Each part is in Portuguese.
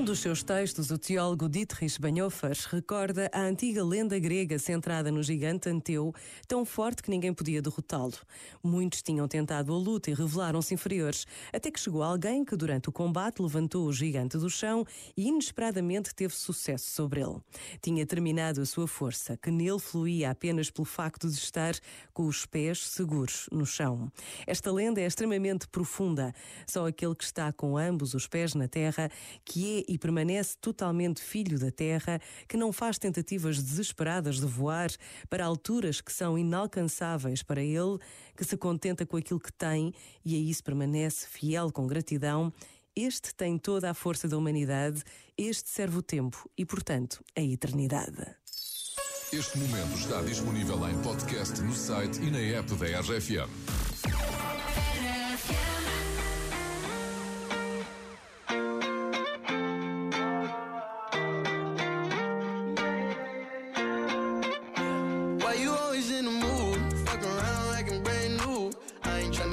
Num dos seus textos, o teólogo Dietrich Bonhoeffer recorda a antiga lenda grega centrada no gigante Anteu, tão forte que ninguém podia derrotá-lo. Muitos tinham tentado a luta e revelaram-se inferiores, até que chegou alguém que, durante o combate, levantou o gigante do chão e inesperadamente teve sucesso sobre ele. Tinha terminado a sua força, que nele fluía apenas pelo facto de estar com os pés seguros no chão. Esta lenda é extremamente profunda. Só aquele que está com ambos os pés na terra, que é e permanece totalmente filho da terra, que não faz tentativas desesperadas de voar para alturas que são inalcançáveis para ele, que se contenta com aquilo que tem e a isso permanece fiel com gratidão, este tem toda a força da humanidade, este serve o tempo e, portanto, a eternidade. Este momento está disponível em podcast no site e na app da RFM.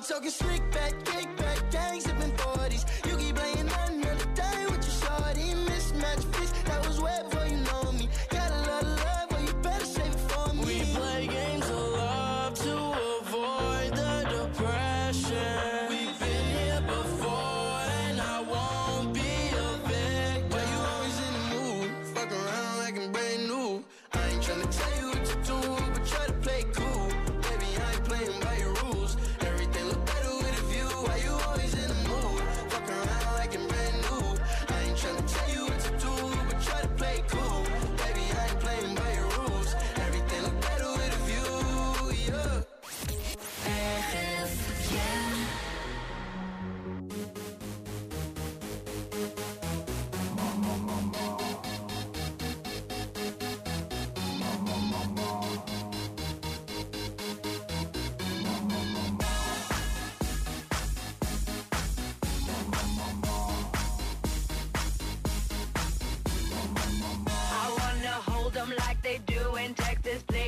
I'm talking slick back, kick like this, please.